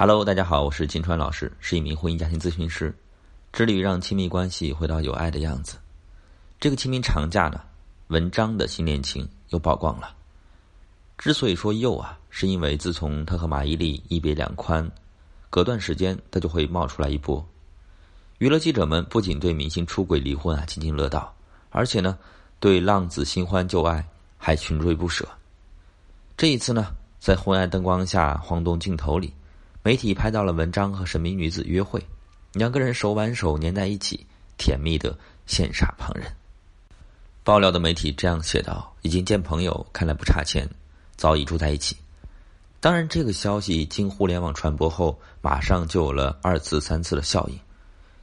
Hello，大家好，我是金川老师，是一名婚姻家庭咨询师，致力于让亲密关系回到有爱的样子。这个清明长假呢，文章的新恋情又曝光了。之所以说又啊，是因为自从他和马伊琍一别两宽，隔段时间他就会冒出来一波。娱乐记者们不仅对明星出轨离婚啊津津乐道，而且呢，对浪子新欢旧爱还穷追不舍。这一次呢，在昏暗灯光下、晃动镜头里，媒体拍到了文章和神秘女子约会，两个人手挽手粘在一起，甜蜜的羡煞旁人。爆料的媒体这样写道：“已经见朋友，看来不差钱，早已住在一起。”当然，这个消息经互联网传播后，马上就有了二次、三次的效应。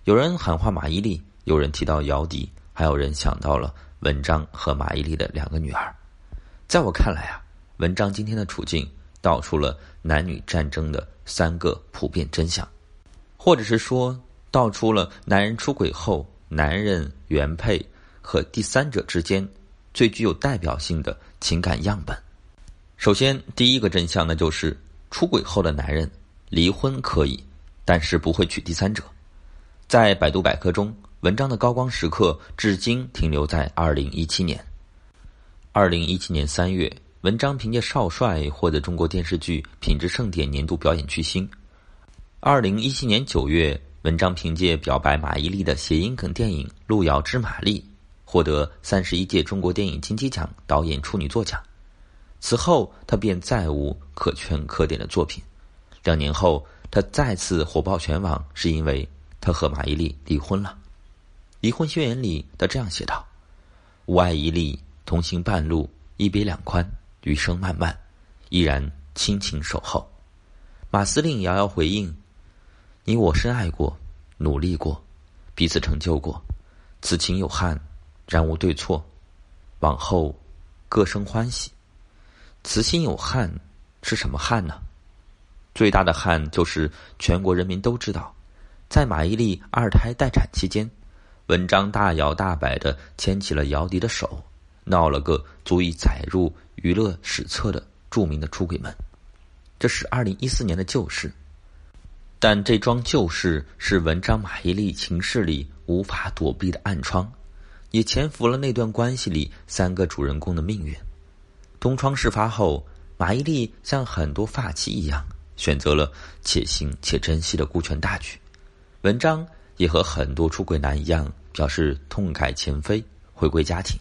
有人喊话马伊琍，有人提到姚笛，还有人想到了文章和马伊琍的两个女儿。在我看来啊。文章今天的处境道出了男女战争的三个普遍真相，或者是说道出了男人出轨后，男人原配和第三者之间最具有代表性的情感样本。首先，第一个真相呢就是出轨后的男人离婚可以，但是不会娶第三者。在百度百科中，文章的高光时刻至今停留在二零一七年。二零一七年三月。文章凭借《少帅》获得中国电视剧品质盛典年度表演巨星。二零一七年九月，文章凭借表白马伊琍的谐音梗电影《路遥知马力》获得三十一届中国电影金鸡奖导演处女作奖。此后，他便再无可圈可点的作品。两年后，他再次火爆全网，是因为他和马伊琍离婚了。离婚宣言里，他这样写道：“吾爱一粒，同行半路，一别两宽。”余生漫漫，依然亲情守候。马司令遥遥回应：“你我深爱过，努力过，彼此成就过。此情有憾，然无对错。往后各生欢喜。此心有憾，是什么憾呢？最大的憾就是全国人民都知道，在马伊琍二胎待产期间，文章大摇大摆的牵起了姚笛的手。”闹了个足以载入娱乐史册的著名的出轨门，这是二零一四年的旧事，但这桩旧事是文章马伊琍情事里无法躲避的暗疮，也潜伏了那段关系里三个主人公的命运。东窗事发后，马伊琍像很多发妻一样，选择了且行且珍惜的顾全大局。文章也和很多出轨男一样，表示痛改前非，回归家庭。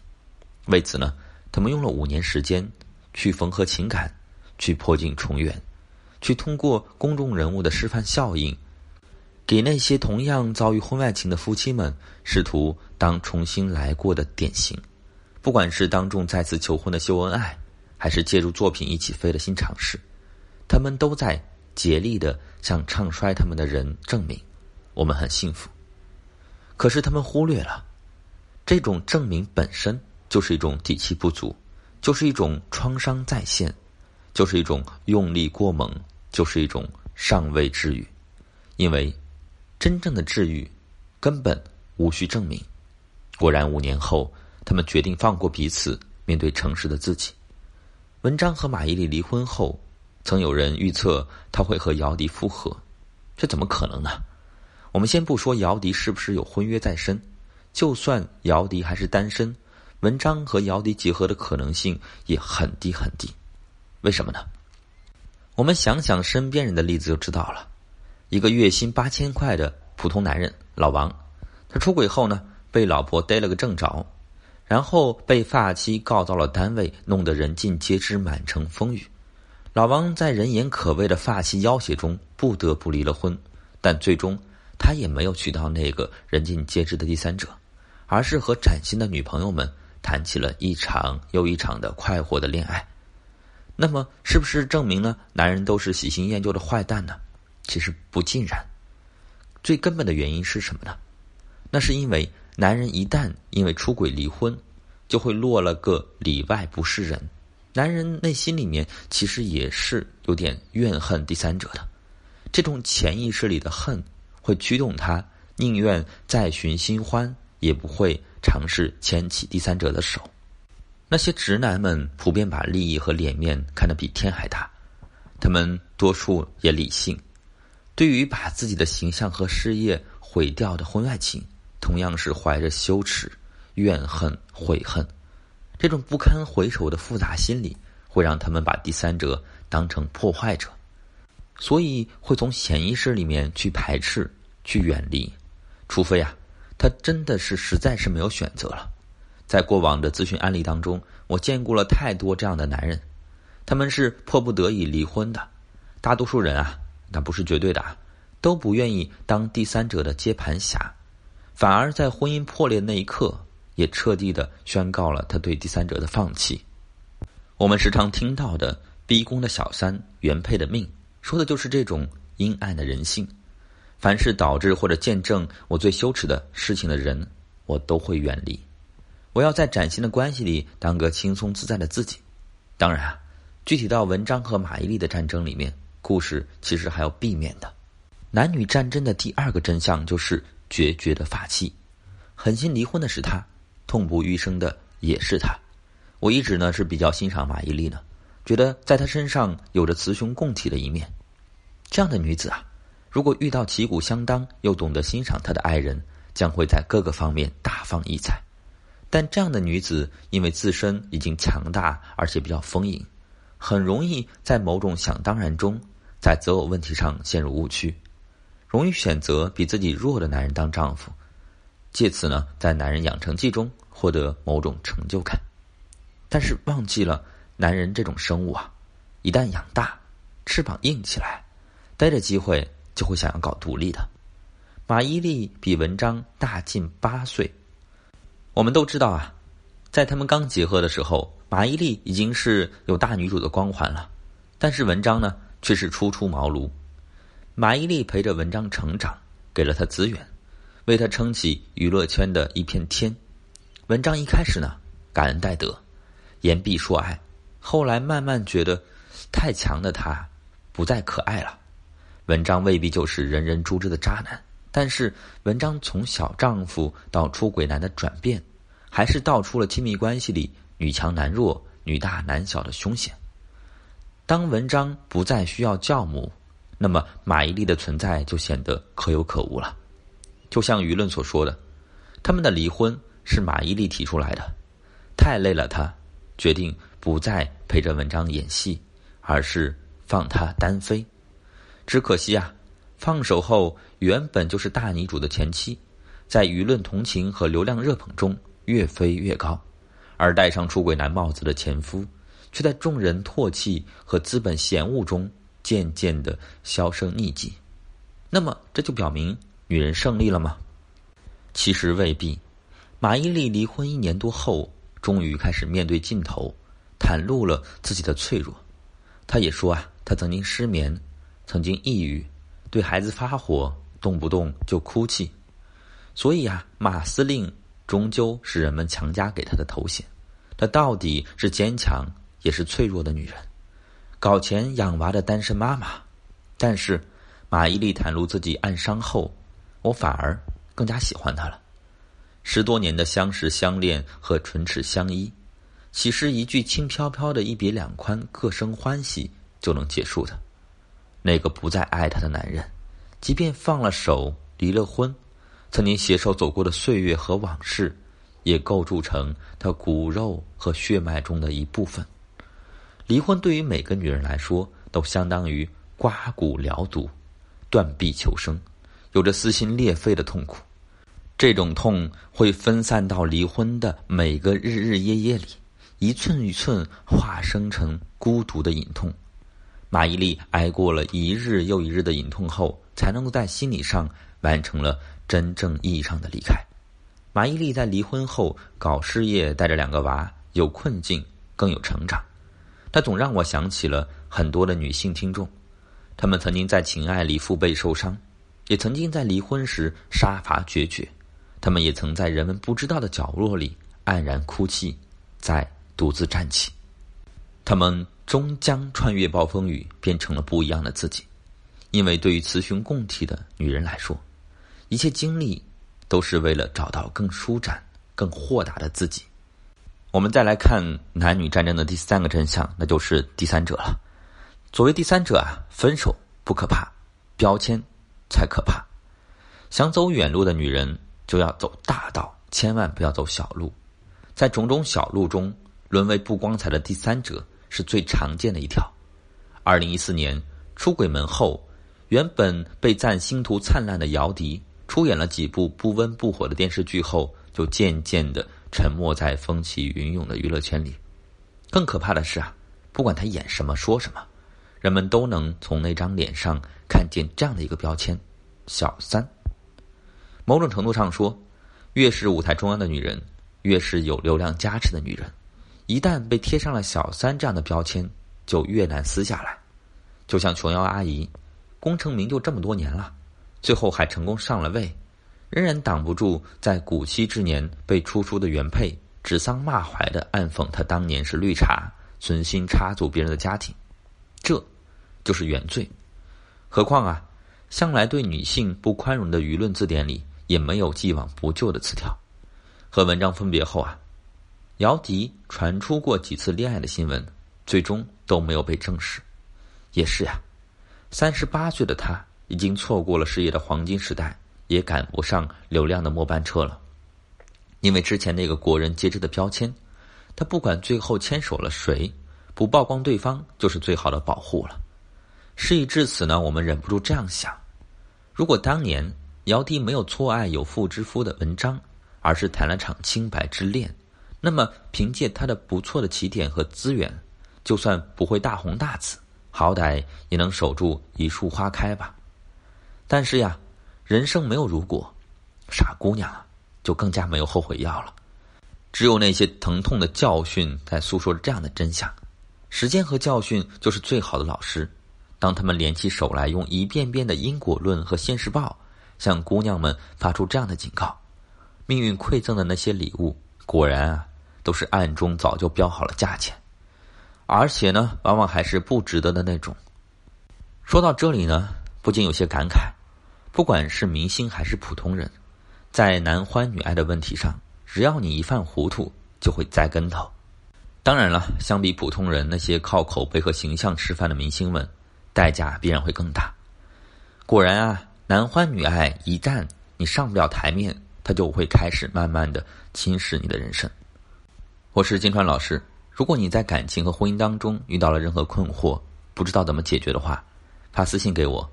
为此呢，他们用了五年时间，去缝合情感，去破镜重圆，去通过公众人物的示范效应，给那些同样遭遇婚外情的夫妻们，试图当重新来过的典型。不管是当众再次求婚的秀恩爱，还是借助作品一起飞的新尝试，他们都在竭力的向唱衰他们的人证明，我们很幸福。可是他们忽略了，这种证明本身。就是一种底气不足，就是一种创伤再现，就是一种用力过猛，就是一种尚未治愈。因为真正的治愈根本无需证明。果然，五年后，他们决定放过彼此，面对诚实的自己。文章和马伊琍离婚后，曾有人预测他会和姚笛复合，这怎么可能呢？我们先不说姚笛是不是有婚约在身，就算姚笛还是单身。文章和姚笛结合的可能性也很低很低，为什么呢？我们想想身边人的例子就知道了。一个月薪八千块的普通男人老王，他出轨后呢，被老婆逮了个正着，然后被发妻告到了单位，弄得人尽皆知，满城风雨。老王在人言可畏的发妻要挟中，不得不离了婚，但最终他也没有娶到那个人尽皆知的第三者，而是和崭新的女朋友们。谈起了一场又一场的快活的恋爱，那么是不是证明了男人都是喜新厌旧的坏蛋呢？其实不尽然。最根本的原因是什么呢？那是因为男人一旦因为出轨离婚，就会落了个里外不是人。男人内心里面其实也是有点怨恨第三者的，这种潜意识里的恨会驱动他宁愿再寻新欢，也不会。尝试牵起第三者的手，那些直男们普遍把利益和脸面看得比天还大，他们多数也理性，对于把自己的形象和事业毁掉的婚外情，同样是怀着羞耻、怨恨、悔恨，这种不堪回首的复杂心理，会让他们把第三者当成破坏者，所以会从潜意识里面去排斥、去远离，除非啊，他真的是实在是没有选择了。在过往的咨询案例当中，我见过了太多这样的男人，他们是迫不得已离婚的，大多数人啊。那不是绝对的啊，都不愿意当第三者的接盘侠，反而在婚姻破裂那一刻，也彻底的宣告了他对第三者的放弃。我们时常听到的“逼宫的小三，原配的命”，说的就是这种阴暗的人性。凡是导致或者见证我最羞耻的事情的人，我都会远离。我要在崭新的关系里当个轻松自在的自己。当然啊，具体到文章和马伊琍的战争里面。故事其实还要避免的，男女战争的第二个真相就是决绝的法器，狠心离婚的是他，痛不欲生的也是他。我一直呢是比较欣赏马伊琍的，觉得在她身上有着雌雄共体的一面。这样的女子啊，如果遇到旗鼓相当又懂得欣赏他的爱人，将会在各个方面大放异彩。但这样的女子因为自身已经强大，而且比较丰盈，很容易在某种想当然中。在择偶问题上陷入误区，容易选择比自己弱的男人当丈夫，借此呢，在男人养成记中获得某种成就感。但是忘记了，男人这种生物啊，一旦养大，翅膀硬起来，逮着机会就会想要搞独立的。马伊琍比文章大近八岁，我们都知道啊，在他们刚结合的时候，马伊琍已经是有大女主的光环了，但是文章呢？却是初出茅庐，马伊琍陪着文章成长，给了他资源，为他撑起娱乐圈的一片天。文章一开始呢，感恩戴德，言必说爱，后来慢慢觉得，太强的他不再可爱了。文章未必就是人人诛之的渣男，但是文章从小丈夫到出轨男的转变，还是道出了亲密关系里女强男弱、女大男小的凶险。当文章不再需要教母，那么马伊琍的存在就显得可有可无了。就像舆论所说的，他们的离婚是马伊琍提出来的，太累了，他决定不再陪着文章演戏，而是放他单飞。只可惜啊，放手后原本就是大女主的前妻，在舆论同情和流量热捧中越飞越高，而戴上出轨男帽子的前夫。却在众人唾弃和资本嫌恶中渐渐的销声匿迹。那么，这就表明女人胜利了吗？其实未必。马伊琍离婚一年多后，终于开始面对镜头，袒露了自己的脆弱。她也说啊，她曾经失眠，曾经抑郁，对孩子发火，动不动就哭泣。所以啊，马司令终究是人们强加给她的头衔。她到底是坚强？也是脆弱的女人，搞钱养娃的单身妈妈。但是，马伊琍袒露自己暗伤后，我反而更加喜欢她了。十多年的相识相恋和唇齿相依，岂是一句轻飘飘的一别两宽，各生欢喜就能结束的？那个不再爱她的男人，即便放了手，离了婚，曾经携手走过的岁月和往事，也构筑成她骨肉和血脉中的一部分。离婚对于每个女人来说，都相当于刮骨疗毒、断臂求生，有着撕心裂肺的痛苦。这种痛会分散到离婚的每个日日夜夜里，一寸一寸化生成孤独的隐痛。马伊琍挨过了一日又一日的隐痛后，才能够在心理上完成了真正意义上的离开。马伊琍在离婚后搞事业，带着两个娃，有困境，更有成长。他总让我想起了很多的女性听众，她们曾经在情爱里腹背受伤，也曾经在离婚时杀伐决绝，她们也曾在人们不知道的角落里黯然哭泣，再独自站起。她们终将穿越暴风雨，变成了不一样的自己。因为对于雌雄共体的女人来说，一切经历都是为了找到更舒展、更豁达的自己。我们再来看男女战争的第三个真相，那就是第三者了。作为第三者啊，分手不可怕，标签才可怕。想走远路的女人就要走大道，千万不要走小路。在种种小路中，沦为不光彩的第三者是最常见的一条。二零一四年出轨门后，原本被赞星途灿烂的姚笛，出演了几部不温不火的电视剧后，就渐渐的沉没在风起云涌的娱乐圈里。更可怕的是啊，不管他演什么说什么，人们都能从那张脸上看见这样的一个标签：小三。某种程度上说，越是舞台中央的女人，越是有流量加持的女人，一旦被贴上了小三这样的标签，就越难撕下来。就像琼瑶阿姨，功成名就这么多年了，最后还成功上了位，仍然挡不住在古稀之年被出书的原配。指桑骂槐的暗讽他当年是绿茶，存心插足别人的家庭，这，就是原罪。何况啊，向来对女性不宽容的舆论字典里也没有既往不咎的词条。和文章分别后啊，姚笛传出过几次恋爱的新闻，最终都没有被证实。也是呀，三十八岁的他已经错过了事业的黄金时代，也赶不上流量的末班车了。因为之前那个国人皆知的标签，他不管最后牵手了谁，不曝光对方就是最好的保护了。事已至此呢，我们忍不住这样想：如果当年姚笛没有错爱有妇之夫的文章，而是谈了场清白之恋，那么凭借他的不错的起点和资源，就算不会大红大紫，好歹也能守住一树花开吧。但是呀，人生没有如果，傻姑娘啊！就更加没有后悔药了，只有那些疼痛的教训在诉说着这样的真相。时间和教训就是最好的老师。当他们联起手来，用一遍遍的因果论和现世报，向姑娘们发出这样的警告：命运馈赠的那些礼物，果然啊，都是暗中早就标好了价钱，而且呢，往往还是不值得的那种。说到这里呢，不禁有些感慨：不管是明星还是普通人。在男欢女爱的问题上，只要你一犯糊涂，就会栽跟头。当然了，相比普通人那些靠口碑和形象吃饭的明星们，代价必然会更大。果然啊，男欢女爱一旦你上不了台面，他就会开始慢慢的侵蚀你的人生。我是金川老师，如果你在感情和婚姻当中遇到了任何困惑，不知道怎么解决的话，发私信给我，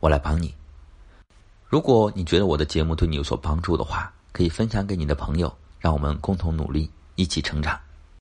我来帮你。如果你觉得我的节目对你有所帮助的话，可以分享给你的朋友，让我们共同努力，一起成长。